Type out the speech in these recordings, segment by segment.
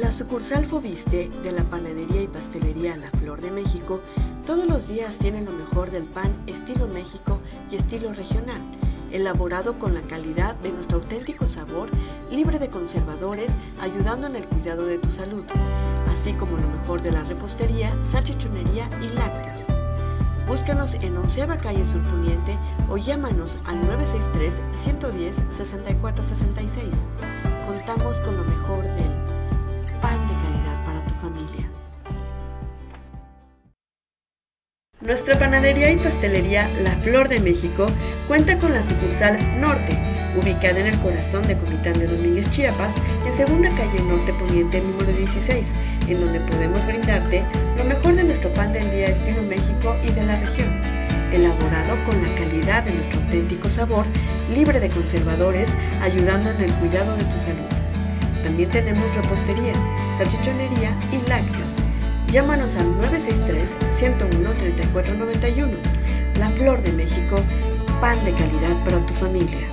La sucursal Fobiste de la panadería y pastelería La Flor de México todos los días tiene lo mejor del pan estilo México y estilo regional, elaborado con la calidad de nuestro auténtico sabor, libre de conservadores, ayudando en el cuidado de tu salud, así como lo mejor de la repostería, salchichonería y lácteos. Búscanos en Onceva Calle Surponiente o llámanos al 963-110-6466. Contamos con lo mejor del Nuestra panadería y pastelería La Flor de México cuenta con la sucursal Norte, ubicada en el corazón de Comitán de Domínguez, Chiapas, en segunda calle Norte Poniente número 16, en donde podemos brindarte lo mejor de nuestro pan del día estilo México y de la región, elaborado con la calidad de nuestro auténtico sabor, libre de conservadores, ayudando en el cuidado de tu salud. También tenemos repostería, salchichonería y lácteos. Llámanos al 963-101-3491. La Flor de México, pan de calidad para tu familia.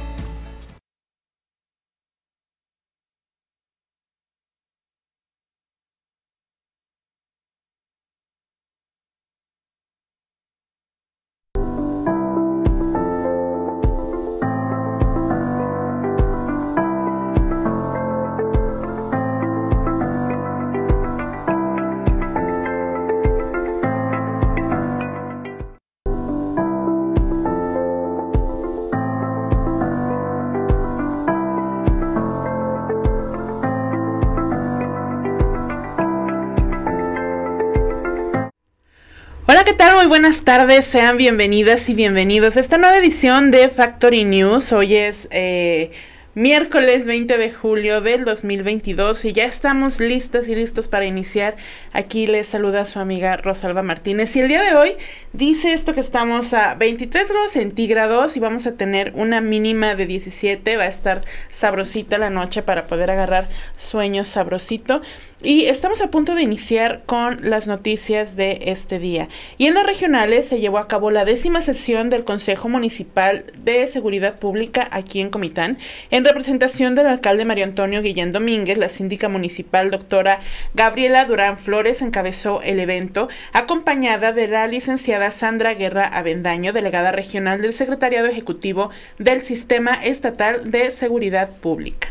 ¿Qué tal? Muy buenas tardes, sean bienvenidas y bienvenidos a esta nueva edición de Factory News. Hoy es eh, miércoles 20 de julio del 2022 y ya estamos listas y listos para iniciar. Aquí les saluda su amiga Rosalba Martínez y el día de hoy dice esto que estamos a 23 grados centígrados y vamos a tener una mínima de 17. Va a estar sabrosita la noche para poder agarrar sueño sabrosito. Y estamos a punto de iniciar con las noticias de este día. Y en las regionales se llevó a cabo la décima sesión del Consejo Municipal de Seguridad Pública aquí en Comitán, en representación del alcalde Mario Antonio Guillén Domínguez, la síndica municipal doctora Gabriela Durán Flores encabezó el evento, acompañada de la licenciada Sandra Guerra Avendaño, delegada regional del Secretariado Ejecutivo del Sistema Estatal de Seguridad Pública.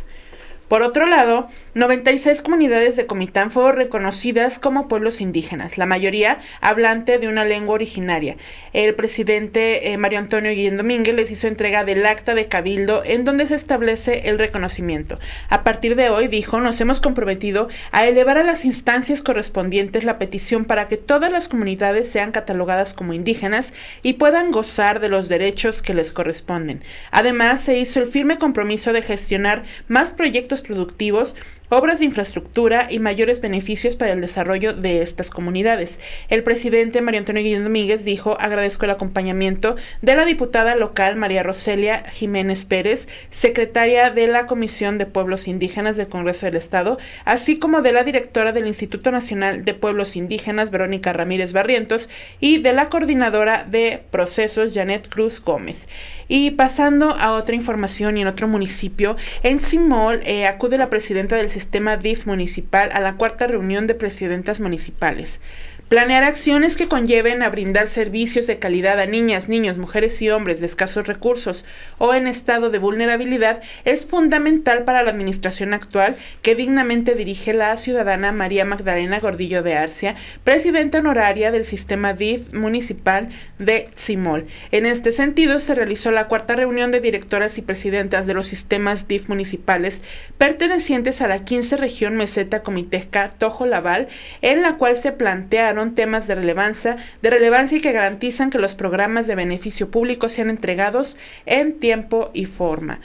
Por otro lado, 96 comunidades de Comitán fueron reconocidas como pueblos indígenas, la mayoría hablante de una lengua originaria. El presidente eh, Mario Antonio Guillén Domínguez les hizo entrega del acta de cabildo en donde se establece el reconocimiento. A partir de hoy, dijo, nos hemos comprometido a elevar a las instancias correspondientes la petición para que todas las comunidades sean catalogadas como indígenas y puedan gozar de los derechos que les corresponden. Además, se hizo el firme compromiso de gestionar más proyectos productivos obras de infraestructura y mayores beneficios para el desarrollo de estas comunidades. El presidente María Antonio Guillén Domínguez dijo, agradezco el acompañamiento de la diputada local María Roselia Jiménez Pérez, secretaria de la Comisión de Pueblos Indígenas del Congreso del Estado, así como de la directora del Instituto Nacional de Pueblos Indígenas, Verónica Ramírez Barrientos, y de la coordinadora de procesos, Janet Cruz Gómez. Y pasando a otra información y en otro municipio, en Simol eh, acude la presidenta del sistema DIF municipal a la cuarta reunión de presidentas municipales. Planear acciones que conlleven a brindar servicios de calidad a niñas, niños, mujeres y hombres de escasos recursos o en estado de vulnerabilidad es fundamental para la administración actual que dignamente dirige la ciudadana María Magdalena Gordillo de Arcia, presidenta honoraria del sistema DIF municipal de Simol. En este sentido, se realizó la cuarta reunión de directoras y presidentas de los sistemas DIF municipales pertenecientes a la 15 región meseta comitesca Tojo Laval, en la cual se plantearon temas de relevancia, de relevancia y que garantizan que los programas de beneficio público sean entregados en tiempo y forma.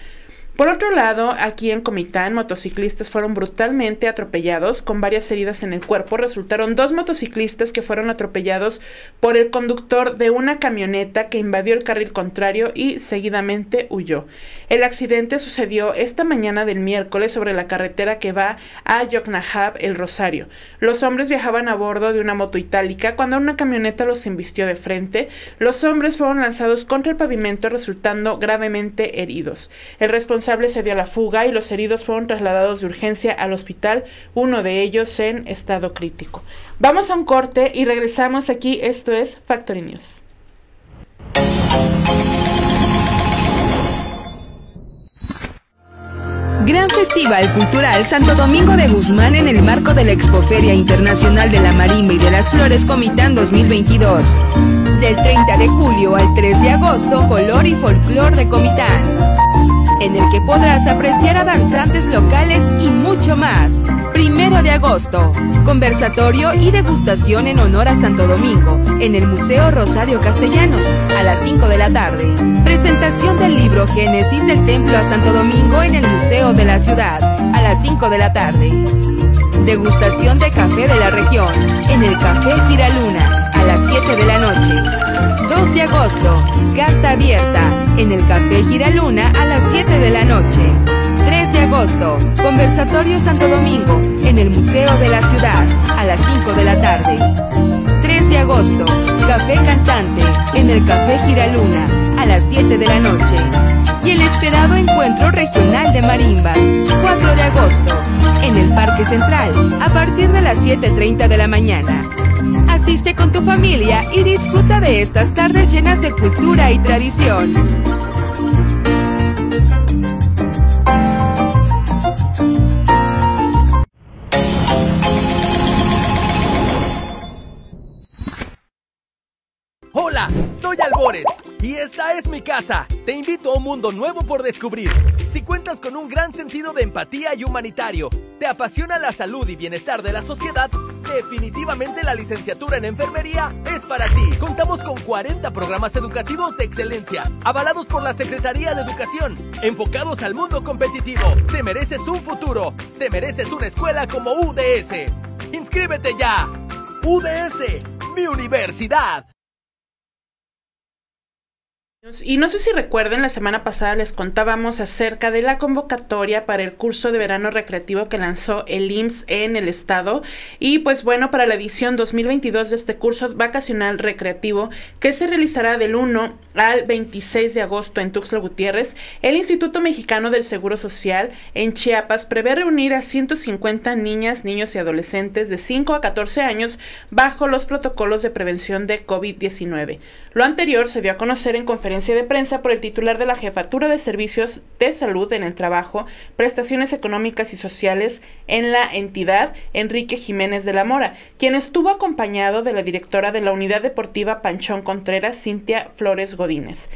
Por otro lado, aquí en Comitán, motociclistas fueron brutalmente atropellados con varias heridas en el cuerpo. Resultaron dos motociclistas que fueron atropellados por el conductor de una camioneta que invadió el carril contrario y seguidamente huyó. El accidente sucedió esta mañana del miércoles sobre la carretera que va a Yoknahab, El Rosario. Los hombres viajaban a bordo de una moto itálica cuando una camioneta los embistió de frente. Los hombres fueron lanzados contra el pavimento resultando gravemente heridos. El responsable se dio a la fuga y los heridos fueron trasladados de urgencia al hospital, uno de ellos en estado crítico. Vamos a un corte y regresamos aquí. Esto es Factory News. Gran Festival Cultural Santo Domingo de Guzmán en el marco de la Expoferia Internacional de la Marimba y de las Flores Comitán 2022. Del 30 de julio al 3 de agosto, Color y Folclor de Comitán. En el que podrás apreciar a danzantes locales y mucho más. Primero de agosto, conversatorio y degustación en honor a Santo Domingo en el Museo Rosario Castellanos a las 5 de la tarde. Presentación del libro Génesis del Templo a Santo Domingo en el Museo de la Ciudad a las 5 de la tarde. Degustación de café de la región en el Café Giraluna a las 7 de la noche. 2 de agosto, carta abierta en el Café Giraluna a las 7 de la noche. 3 de agosto, Conversatorio Santo Domingo en el Museo de la Ciudad a las 5 de la tarde. 3 de agosto, Café Cantante en el Café Giraluna a las 7 de la noche. Encuentro Regional de Marimbas, 4 de agosto, en el Parque Central a partir de las 7.30 de la mañana. Asiste con tu familia y disfruta de estas tardes llenas de cultura y tradición. Es mi casa. Te invito a un mundo nuevo por descubrir. Si cuentas con un gran sentido de empatía y humanitario, te apasiona la salud y bienestar de la sociedad, definitivamente la licenciatura en enfermería es para ti. Contamos con 40 programas educativos de excelencia, avalados por la Secretaría de Educación, enfocados al mundo competitivo. Te mereces un futuro, te mereces una escuela como UDS. ¡Inscríbete ya! UDS, mi universidad. Y no sé si recuerden, la semana pasada les contábamos acerca de la convocatoria para el curso de verano recreativo que lanzó el IMSS en el estado. Y pues bueno, para la edición 2022 de este curso vacacional recreativo que se realizará del 1 al 26 de agosto en Tuxtla Gutiérrez, el Instituto Mexicano del Seguro Social en Chiapas prevé reunir a 150 niñas, niños y adolescentes de 5 a 14 años bajo los protocolos de prevención de COVID-19. Lo anterior se dio a conocer en conferencia de prensa por el titular de la Jefatura de Servicios de Salud en el Trabajo, Prestaciones Económicas y Sociales en la entidad, Enrique Jiménez de la Mora, quien estuvo acompañado de la directora de la Unidad Deportiva Panchón Contreras, Cintia Flores Godínez.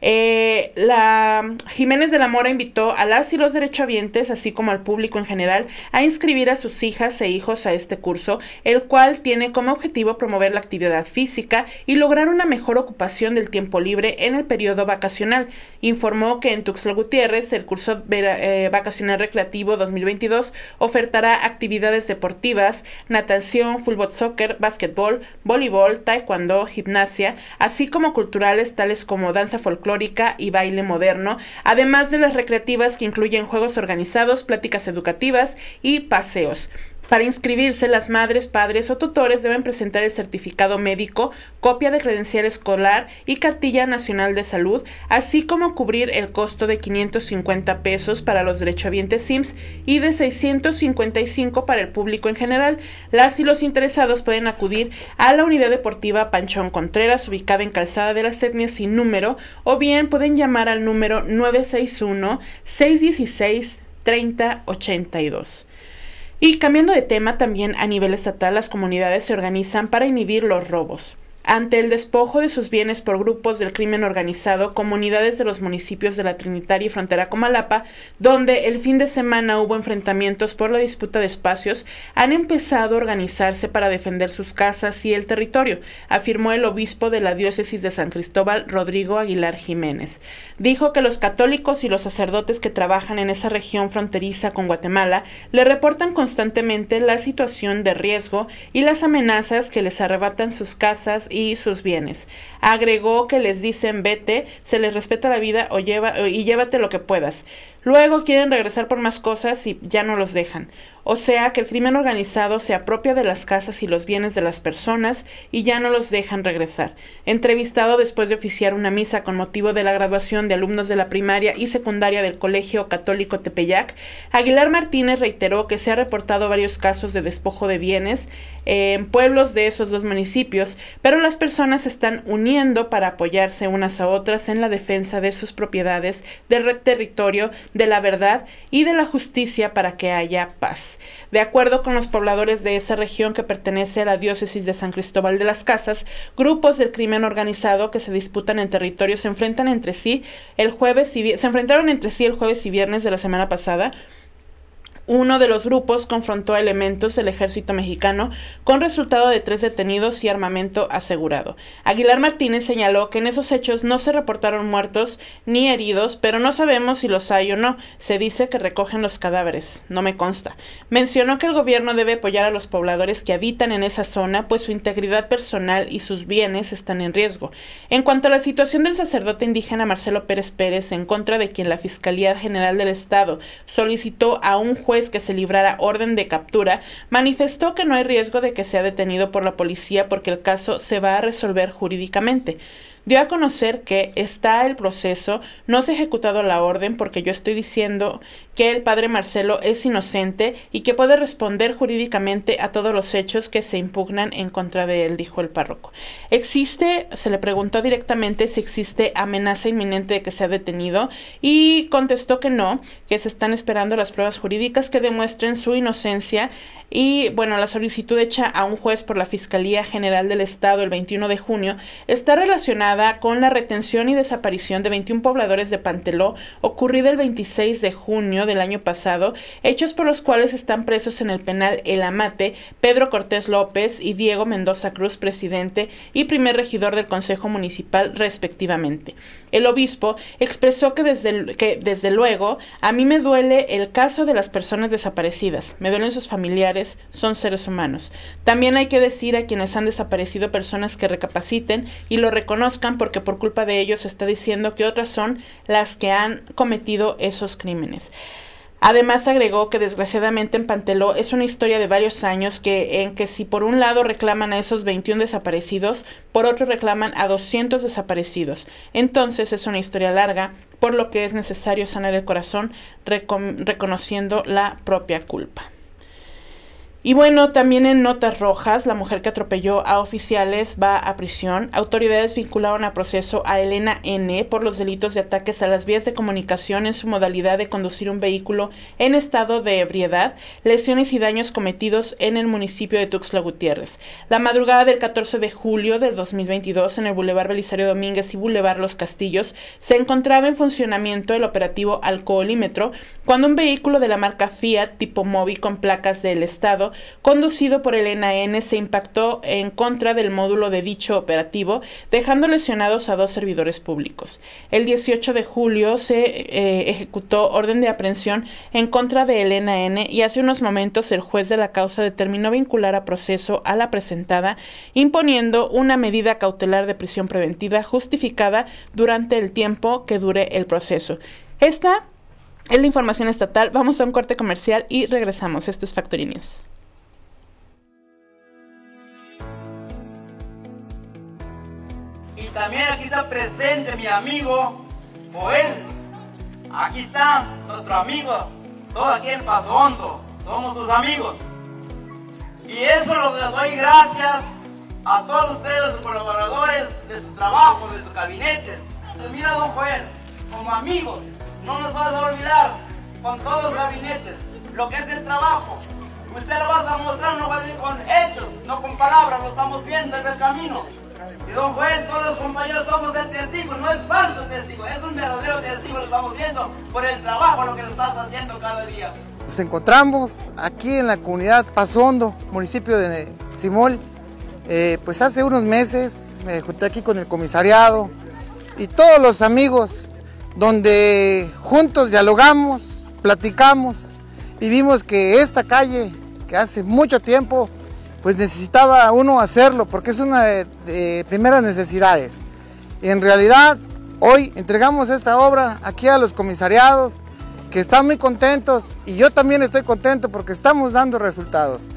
Eh, la Jiménez de la Mora invitó a las y los derechohabientes, así como al público en general, a inscribir a sus hijas e hijos a este curso, el cual tiene como objetivo promover la actividad física y lograr una mejor ocupación del tiempo libre en el periodo vacacional. Informó que en Tuxtla Gutiérrez el curso eh, vacacional recreativo 2022 ofertará actividades deportivas, natación, fútbol, soccer, básquetbol, voleibol, taekwondo, gimnasia, así como culturales tales como danza folclórica, y baile moderno, además de las recreativas que incluyen juegos organizados, pláticas educativas y paseos. Para inscribirse, las madres, padres o tutores deben presentar el certificado médico, copia de credencial escolar y cartilla nacional de salud, así como cubrir el costo de 550 pesos para los derechohabientes SIMS y de 655 para el público en general. Las y los interesados pueden acudir a la unidad deportiva Panchón Contreras, ubicada en Calzada de las Etnias sin número, o bien pueden llamar al número 961 616 3082. Y cambiando de tema, también a nivel estatal las comunidades se organizan para inhibir los robos. Ante el despojo de sus bienes por grupos del crimen organizado, comunidades de los municipios de la Trinitaria y Frontera Comalapa, donde el fin de semana hubo enfrentamientos por la disputa de espacios, han empezado a organizarse para defender sus casas y el territorio, afirmó el obispo de la diócesis de San Cristóbal, Rodrigo Aguilar Jiménez. Dijo que los católicos y los sacerdotes que trabajan en esa región fronteriza con Guatemala le reportan constantemente la situación de riesgo y las amenazas que les arrebatan sus casas sus bienes. Agregó que les dicen vete, se les respeta la vida o lleva, y llévate lo que puedas. Luego quieren regresar por más cosas y ya no los dejan. O sea que el crimen organizado se apropia de las casas y los bienes de las personas y ya no los dejan regresar. Entrevistado después de oficiar una misa con motivo de la graduación de alumnos de la primaria y secundaria del Colegio Católico Tepeyac, Aguilar Martínez reiteró que se ha reportado varios casos de despojo de bienes en pueblos de esos dos municipios, pero las personas se están uniendo para apoyarse unas a otras en la defensa de sus propiedades, del territorio, de la verdad y de la justicia para que haya paz. De acuerdo con los pobladores de esa región que pertenece a la diócesis de San Cristóbal de las Casas, grupos del crimen organizado que se disputan en territorio se enfrentan entre sí el jueves y se enfrentaron entre sí el jueves y viernes de la semana pasada uno de los grupos confrontó a elementos del ejército mexicano con resultado de tres detenidos y armamento asegurado. Aguilar Martínez señaló que en esos hechos no se reportaron muertos ni heridos, pero no sabemos si los hay o no. Se dice que recogen los cadáveres. No me consta. Mencionó que el gobierno debe apoyar a los pobladores que habitan en esa zona, pues su integridad personal y sus bienes están en riesgo. En cuanto a la situación del sacerdote indígena Marcelo Pérez Pérez, en contra de quien la Fiscalía General del Estado solicitó a un juez que se librara orden de captura, manifestó que no hay riesgo de que sea detenido por la policía porque el caso se va a resolver jurídicamente dio a conocer que está el proceso, no se ha ejecutado la orden porque yo estoy diciendo que el padre Marcelo es inocente y que puede responder jurídicamente a todos los hechos que se impugnan en contra de él, dijo el párroco. Existe, se le preguntó directamente si existe amenaza inminente de que sea detenido y contestó que no, que se están esperando las pruebas jurídicas que demuestren su inocencia y bueno, la solicitud hecha a un juez por la Fiscalía General del Estado el 21 de junio está relacionada con la retención y desaparición de 21 pobladores de Panteló ocurrida el 26 de junio del año pasado, hechos por los cuales están presos en el penal El Amate Pedro Cortés López y Diego Mendoza Cruz, presidente y primer regidor del Consejo Municipal respectivamente. El obispo expresó que desde, que desde luego a mí me duele el caso de las personas desaparecidas, me duelen sus familiares, son seres humanos. También hay que decir a quienes han desaparecido personas que recapaciten y lo reconozcan porque por culpa de ellos está diciendo que otras son las que han cometido esos crímenes. Además agregó que desgraciadamente en Panteló es una historia de varios años que en que si por un lado reclaman a esos 21 desaparecidos, por otro reclaman a 200 desaparecidos. Entonces es una historia larga, por lo que es necesario sanar el corazón reconociendo la propia culpa. Y bueno, también en notas rojas, la mujer que atropelló a oficiales va a prisión. Autoridades vincularon a proceso a Elena N por los delitos de ataques a las vías de comunicación en su modalidad de conducir un vehículo en estado de ebriedad, lesiones y daños cometidos en el municipio de Tuxtla Gutiérrez. La madrugada del 14 de julio del 2022 en el Boulevard Belisario Domínguez y Boulevard Los Castillos se encontraba en funcionamiento el operativo alcoholímetro cuando un vehículo de la marca Fiat tipo móvil con placas del estado conducido por el NAN, se impactó en contra del módulo de dicho operativo, dejando lesionados a dos servidores públicos. El 18 de julio se eh, ejecutó orden de aprehensión en contra del NAN y hace unos momentos el juez de la causa determinó vincular a proceso a la presentada, imponiendo una medida cautelar de prisión preventiva justificada durante el tiempo que dure el proceso. Esta es la información estatal. Vamos a un corte comercial y regresamos. Esto es Factory News. También aquí está presente mi amigo Joel. Aquí está nuestro amigo, todo aquí en Paso Hondo, somos sus amigos. Y eso lo les doy gracias a todos ustedes, los colaboradores de su trabajo, de sus gabinetes. Mira, don Joel, como amigos, no nos vas a olvidar con todos los gabinetes lo que es el trabajo. Usted lo vas a mostrar, no va a decir con hechos, no con palabras, lo estamos viendo en el camino. Y don Juan, todos los compañeros somos el testigo, no es falso testigo, es un verdadero testigo, lo estamos viendo por el trabajo, lo que lo estás haciendo cada día. Nos encontramos aquí en la comunidad Pasondo, municipio de Simol. Eh, pues hace unos meses me junté aquí con el comisariado y todos los amigos, donde juntos dialogamos, platicamos y vimos que esta calle, que hace mucho tiempo pues necesitaba uno hacerlo porque es una de, primeras necesidades. en realidad hoy entregamos esta obra aquí a los comisariados que están muy contentos y yo también estoy contento porque estamos dando resultados.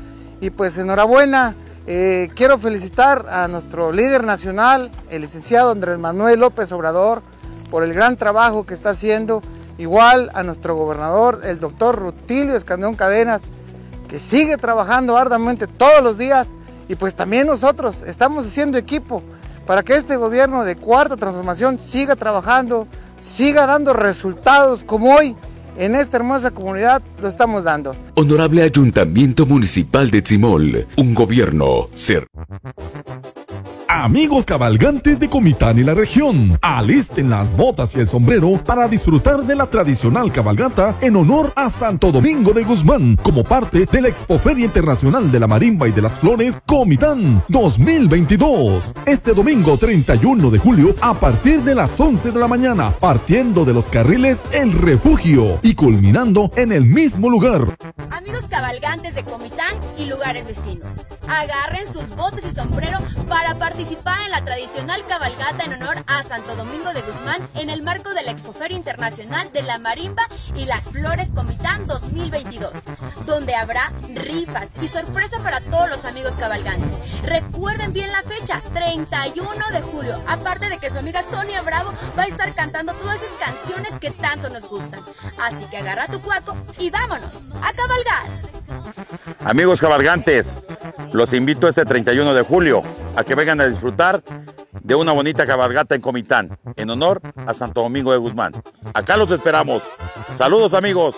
Y pues enhorabuena, eh, quiero felicitar a nuestro líder nacional, el licenciado Andrés Manuel López Obrador, por el gran trabajo que está haciendo. Igual a nuestro gobernador, el doctor Rutilio Escandón Cadenas, que sigue trabajando arduamente todos los días. Y pues también nosotros estamos haciendo equipo para que este gobierno de cuarta transformación siga trabajando, siga dando resultados como hoy en esta hermosa comunidad lo estamos dando. Honorable Ayuntamiento Municipal de Tzimol, un gobierno ser. Amigos cabalgantes de Comitán y la región, alisten las botas y el sombrero para disfrutar de la tradicional cabalgata en honor a Santo Domingo de Guzmán como parte de la Expoferia Internacional de la Marimba y de las Flores Comitán 2022. Este domingo 31 de julio a partir de las 11 de la mañana, partiendo de los carriles El Refugio y culminando en el mismo lugar. Amigos cabalgantes de Comitán y lugares vecinos, agarren sus botes y sombrero para participar en la tradicional cabalgata en honor a Santo Domingo de Guzmán en el marco de la Expoferia Internacional de la Marimba y las Flores Comitán 2022, donde habrá rifas y sorpresa para todos los amigos cabalgantes. Recuerden bien la fecha, 31 de julio, aparte de que su amiga Sonia Bravo va a estar cantando todas esas canciones que tanto nos gustan. Así que agarra tu cuaco y vámonos a cabalgar. Amigos cabalgantes, los invito este 31 de julio a que vengan a disfrutar de una bonita cabalgata en Comitán, en honor a Santo Domingo de Guzmán. Acá los esperamos. Saludos amigos.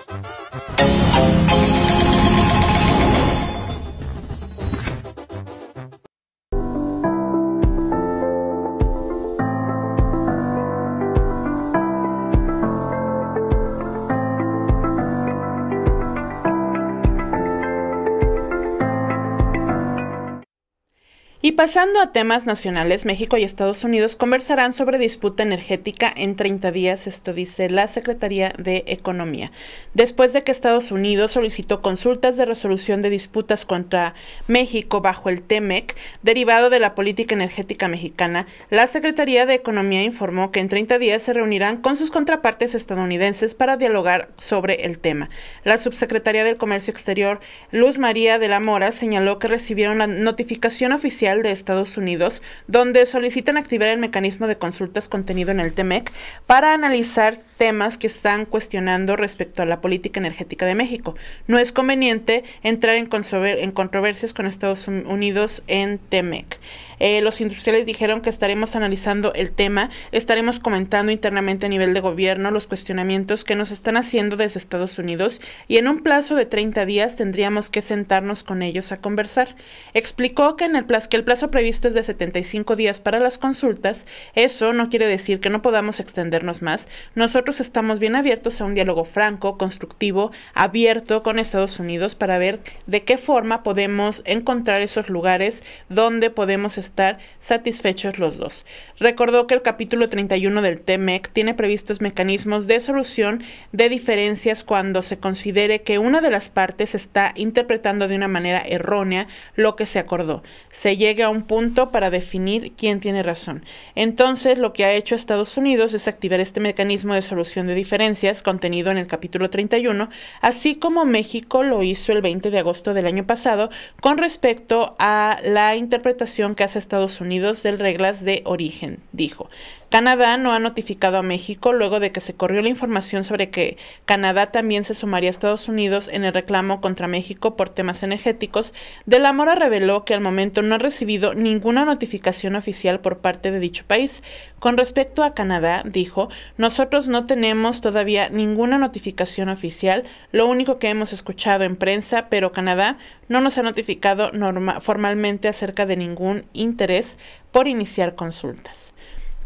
Pasando a temas nacionales, México y Estados Unidos conversarán sobre disputa energética en 30 días, esto dice la Secretaría de Economía. Después de que Estados Unidos solicitó consultas de resolución de disputas contra México bajo el TEMEC, derivado de la política energética mexicana, la Secretaría de Economía informó que en 30 días se reunirán con sus contrapartes estadounidenses para dialogar sobre el tema. La subsecretaria del Comercio Exterior, Luz María de la Mora, señaló que recibieron la notificación oficial Estados Unidos, donde solicitan activar el mecanismo de consultas contenido en el TEMEC para analizar temas que están cuestionando respecto a la política energética de México. No es conveniente entrar en, en controversias con Estados Unidos en TEMEC. Eh, los industriales dijeron que estaremos analizando el tema, estaremos comentando internamente a nivel de gobierno los cuestionamientos que nos están haciendo desde Estados Unidos y en un plazo de 30 días tendríamos que sentarnos con ellos a conversar. Explicó que en el plazo que el plazo previsto es de 75 días para las consultas. Eso no quiere decir que no podamos extendernos más. Nosotros estamos bien abiertos a un diálogo franco, constructivo, abierto con Estados Unidos para ver de qué forma podemos encontrar esos lugares donde podemos estar estar satisfechos los dos. Recordó que el capítulo 31 del TEMEC tiene previstos mecanismos de solución de diferencias cuando se considere que una de las partes está interpretando de una manera errónea lo que se acordó. Se llega a un punto para definir quién tiene razón. Entonces, lo que ha hecho Estados Unidos es activar este mecanismo de solución de diferencias contenido en el capítulo 31, así como México lo hizo el 20 de agosto del año pasado con respecto a la interpretación que hace Estados Unidos de reglas de origen, dijo. Canadá no ha notificado a México luego de que se corrió la información sobre que Canadá también se sumaría a Estados Unidos en el reclamo contra México por temas energéticos. De la Mora reveló que al momento no ha recibido ninguna notificación oficial por parte de dicho país. Con respecto a Canadá, dijo, nosotros no tenemos todavía ninguna notificación oficial, lo único que hemos escuchado en prensa, pero Canadá no nos ha notificado formalmente acerca de ningún interés por iniciar consultas.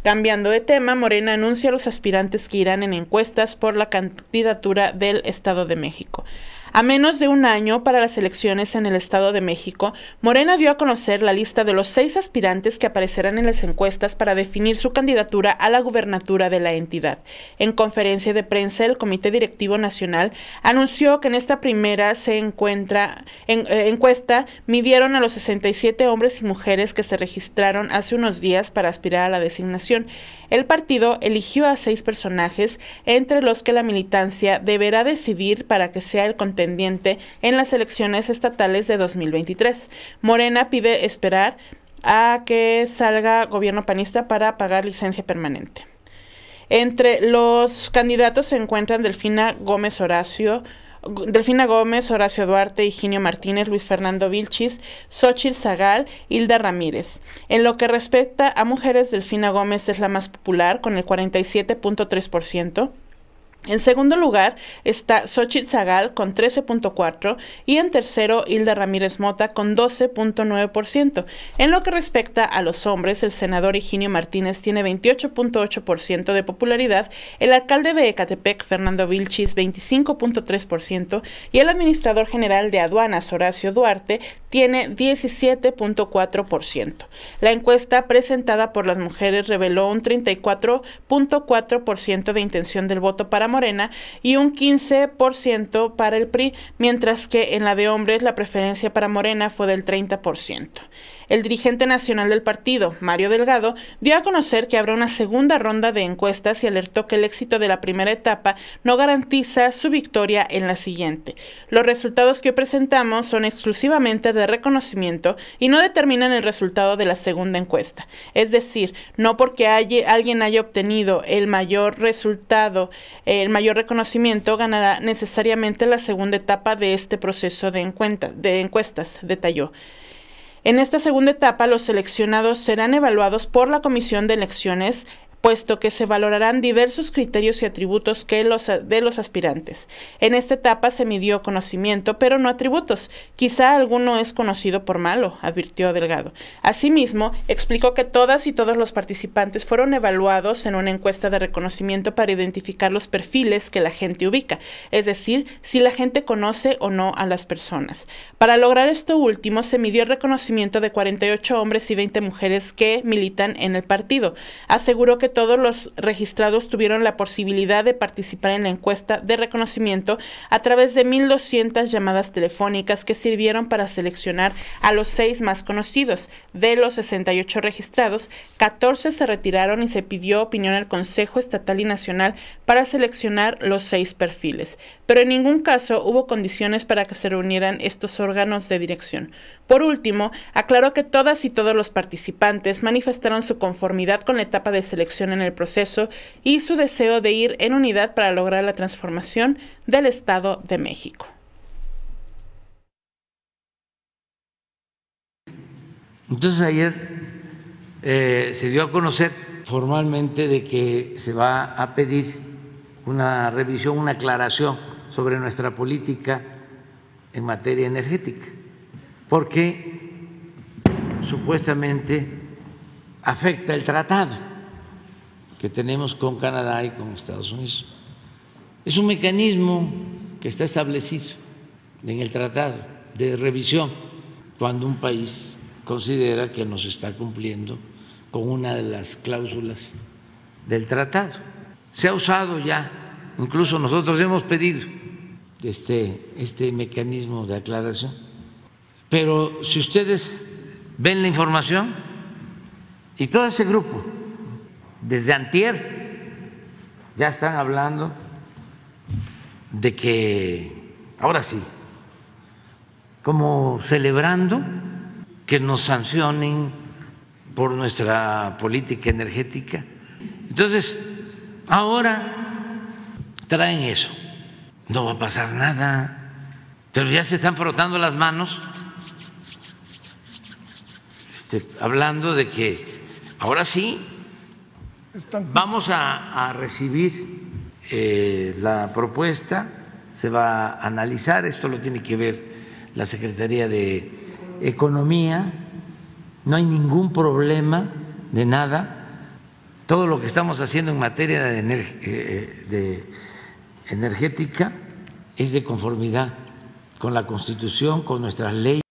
Cambiando de tema, Morena anuncia a los aspirantes que irán en encuestas por la candidatura del Estado de México. A menos de un año para las elecciones en el Estado de México, Morena dio a conocer la lista de los seis aspirantes que aparecerán en las encuestas para definir su candidatura a la gubernatura de la entidad. En conferencia de prensa, el Comité Directivo Nacional anunció que en esta primera se encuentra en, eh, encuesta midieron a los 67 hombres y mujeres que se registraron hace unos días para aspirar a la designación. El partido eligió a seis personajes, entre los que la militancia deberá decidir para que sea el contendiente en las elecciones estatales de 2023. Morena pide esperar a que salga gobierno panista para pagar licencia permanente. Entre los candidatos se encuentran Delfina Gómez Horacio, Delfina Gómez, Horacio Duarte, Higinio Martínez, Luis Fernando Vilchis, Xochitl Zagal, Hilda Ramírez. En lo que respecta a mujeres, Delfina Gómez es la más popular, con el 47.3%. En segundo lugar está Xochitl Zagal con 13.4% y en tercero Hilda Ramírez Mota con 12.9%. En lo que respecta a los hombres, el senador Higinio Martínez tiene 28.8% de popularidad, el alcalde de Ecatepec Fernando Vilchis 25.3% y el administrador general de aduanas Horacio Duarte tiene 17.4%. La encuesta presentada por las mujeres reveló un 34.4% de intención del voto para Morena y un 15% para el PRI, mientras que en la de hombres la preferencia para Morena fue del 30%. El dirigente nacional del partido, Mario Delgado, dio a conocer que habrá una segunda ronda de encuestas y alertó que el éxito de la primera etapa no garantiza su victoria en la siguiente. Los resultados que presentamos son exclusivamente de reconocimiento y no determinan el resultado de la segunda encuesta. Es decir, no porque alguien haya obtenido el mayor resultado, el mayor reconocimiento, ganará necesariamente la segunda etapa de este proceso de, de encuestas, detalló. En esta segunda etapa, los seleccionados serán evaluados por la Comisión de Elecciones puesto que se valorarán diversos criterios y atributos que los, de los aspirantes. En esta etapa se midió conocimiento, pero no atributos. Quizá alguno es conocido por malo, advirtió Delgado. Asimismo, explicó que todas y todos los participantes fueron evaluados en una encuesta de reconocimiento para identificar los perfiles que la gente ubica, es decir, si la gente conoce o no a las personas. Para lograr esto último, se midió el reconocimiento de 48 hombres y 20 mujeres que militan en el partido. Aseguró que todos los registrados tuvieron la posibilidad de participar en la encuesta de reconocimiento a través de 1.200 llamadas telefónicas que sirvieron para seleccionar a los seis más conocidos. De los 68 registrados, 14 se retiraron y se pidió opinión al Consejo Estatal y Nacional para seleccionar los seis perfiles. Pero en ningún caso hubo condiciones para que se reunieran estos órganos de dirección. Por último, aclaró que todas y todos los participantes manifestaron su conformidad con la etapa de selección en el proceso y su deseo de ir en unidad para lograr la transformación del Estado de México. Entonces ayer eh, se dio a conocer formalmente de que se va a pedir una revisión, una aclaración sobre nuestra política en materia energética porque supuestamente afecta el tratado que tenemos con Canadá y con Estados Unidos. Es un mecanismo que está establecido en el tratado de revisión cuando un país considera que no se está cumpliendo con una de las cláusulas del tratado. Se ha usado ya, incluso nosotros hemos pedido este, este mecanismo de aclaración pero si ustedes ven la información y todo ese grupo, desde antier, ya están hablando de que, ahora sí, como celebrando que nos sancionen por nuestra política energética. Entonces, ahora traen eso. No va a pasar nada, pero ya se están frotando las manos este, hablando de que ahora sí vamos a, recibir eh, la propuesta, se va a analizar, esto lo tiene que ver la Secretaría de Economía, no hay ningún problema de nada, todo lo que estamos haciendo en materia de, eh, de energética es de conformidad con la Constitución, con nuestras leyes.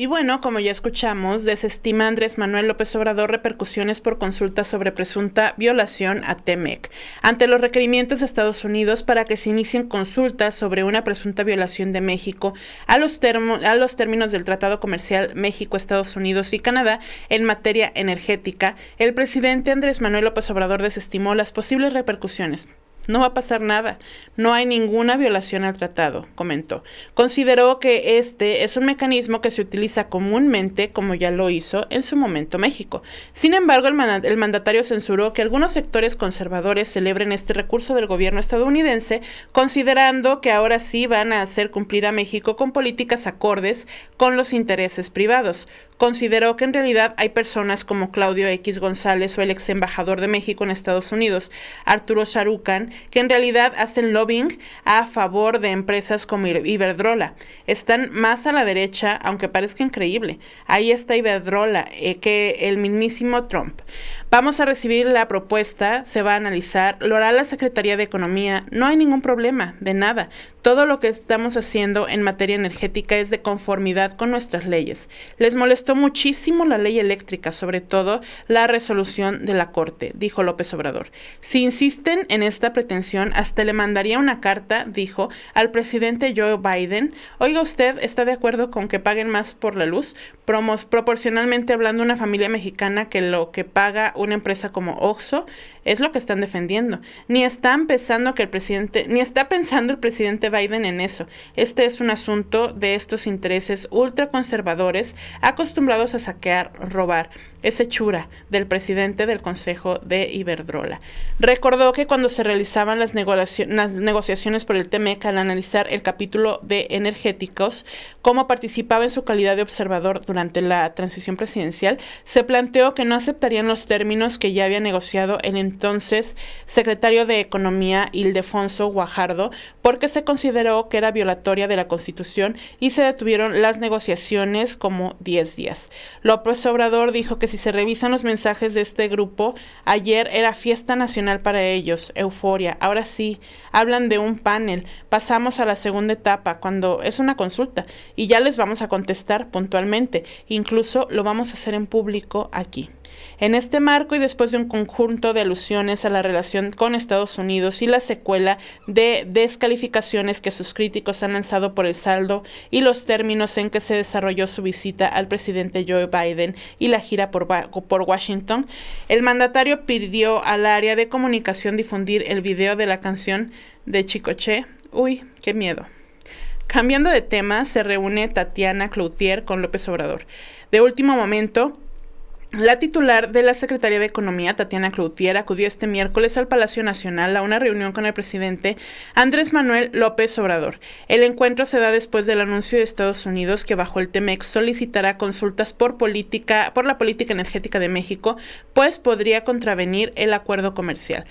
Y bueno, como ya escuchamos, desestima Andrés Manuel López Obrador repercusiones por consulta sobre presunta violación a TEMEC. Ante los requerimientos de Estados Unidos para que se inicien consultas sobre una presunta violación de México a los, a los términos del Tratado Comercial México, Estados Unidos y Canadá en materia energética, el presidente Andrés Manuel López Obrador desestimó las posibles repercusiones no va a pasar nada. No hay ninguna violación al tratado, comentó. Consideró que este es un mecanismo que se utiliza comúnmente, como ya lo hizo en su momento México. Sin embargo, el, mandatario censuró que algunos sectores conservadores celebren este recurso del gobierno estadounidense, considerando que ahora sí van a hacer cumplir a México con políticas acordes con los intereses privados consideró que en realidad hay personas como Claudio X González o el ex embajador de México en Estados Unidos, Arturo Sharukan, que en realidad hacen lobbying a favor de empresas como Iberdrola. Están más a la derecha, aunque parezca increíble. Ahí está Iberdrola, eh, que el mismísimo Trump. Vamos a recibir la propuesta, se va a analizar, lo hará la Secretaría de Economía. No hay ningún problema, de nada. Todo lo que estamos haciendo en materia energética es de conformidad con nuestras leyes. Les molestó muchísimo la ley eléctrica, sobre todo la resolución de la Corte, dijo López Obrador. Si insisten en esta pretensión, hasta le mandaría una carta, dijo, al presidente Joe Biden. Oiga, ¿usted está de acuerdo con que paguen más por la luz? Promos, proporcionalmente hablando, una familia mexicana que lo que paga una empresa como Oxxo es lo que están defendiendo. Ni están pensando que el presidente, ni está pensando el presidente Biden en eso. Este es un asunto de estos intereses ultraconservadores acostumbrados a saquear, robar. Es hechura del presidente del Consejo de Iberdrola. Recordó que cuando se realizaban las, negociaciones por el TMEC al analizar el capítulo de energéticos, cómo participaba en su calidad de observador durante la transición presidencial, se planteó que no aceptarían los términos que ya había negociado el entonces secretario de Economía Ildefonso Guajardo, porque se consideró que era violatoria de la Constitución y se detuvieron las negociaciones como 10 días. López Obrador dijo que si se revisan los mensajes de este grupo, ayer era fiesta nacional para ellos, euforia. Ahora sí, hablan de un panel. Pasamos a la segunda etapa, cuando es una consulta, y ya les vamos a contestar puntualmente. Incluso lo vamos a hacer en público aquí. En este marco y después de un conjunto de alusiones a la relación con Estados Unidos y la secuela de descalificaciones que sus críticos han lanzado por el saldo y los términos en que se desarrolló su visita al presidente Joe Biden y la gira por, por Washington, el mandatario pidió al área de comunicación difundir el video de la canción de Chicoche. Uy, qué miedo. Cambiando de tema, se reúne Tatiana Cloutier con López Obrador. De último momento, la titular de la Secretaría de Economía, Tatiana Cloutier, acudió este miércoles al Palacio Nacional a una reunión con el presidente Andrés Manuel López Obrador. El encuentro se da después del anuncio de Estados Unidos que bajo el TEMEX solicitará consultas por política, por la política energética de México, pues podría contravenir el acuerdo comercial.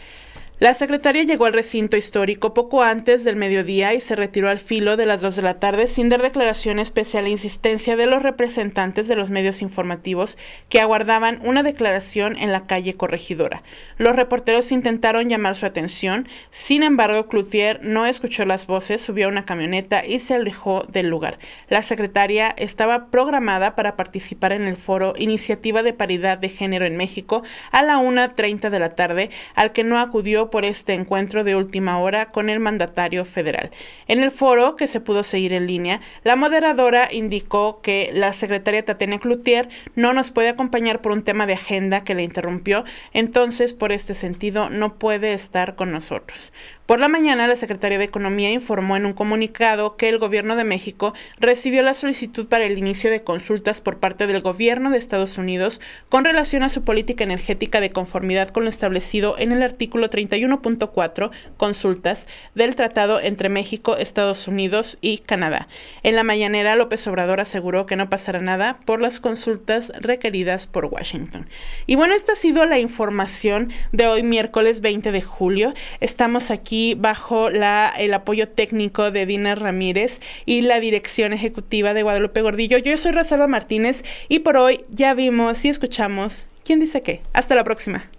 La secretaria llegó al recinto histórico poco antes del mediodía y se retiró al filo de las dos de la tarde sin dar declaraciones pese a la insistencia de los representantes de los medios informativos que aguardaban una declaración en la calle Corregidora. Los reporteros intentaron llamar su atención, sin embargo Cloutier no escuchó las voces, subió a una camioneta y se alejó del lugar. La secretaria estaba programada para participar en el foro Iniciativa de Paridad de Género en México a la 1.30 de la tarde, al que no acudió por este encuentro de última hora con el mandatario federal. En el foro, que se pudo seguir en línea, la moderadora indicó que la secretaria Tatiana Cloutier no nos puede acompañar por un tema de agenda que le interrumpió, entonces por este sentido no puede estar con nosotros. Por la mañana, la Secretaría de Economía informó en un comunicado que el Gobierno de México recibió la solicitud para el inicio de consultas por parte del Gobierno de Estados Unidos con relación a su política energética de conformidad con lo establecido en el artículo 31.4, consultas, del Tratado entre México, Estados Unidos y Canadá. En la mañanera, López Obrador aseguró que no pasará nada por las consultas requeridas por Washington. Y bueno, esta ha sido la información de hoy, miércoles 20 de julio. Estamos aquí bajo el apoyo técnico de Dina Ramírez y la dirección ejecutiva de Guadalupe Gordillo. Yo soy Rosalba Martínez y por hoy ya vimos y escuchamos quién dice qué. Hasta la próxima.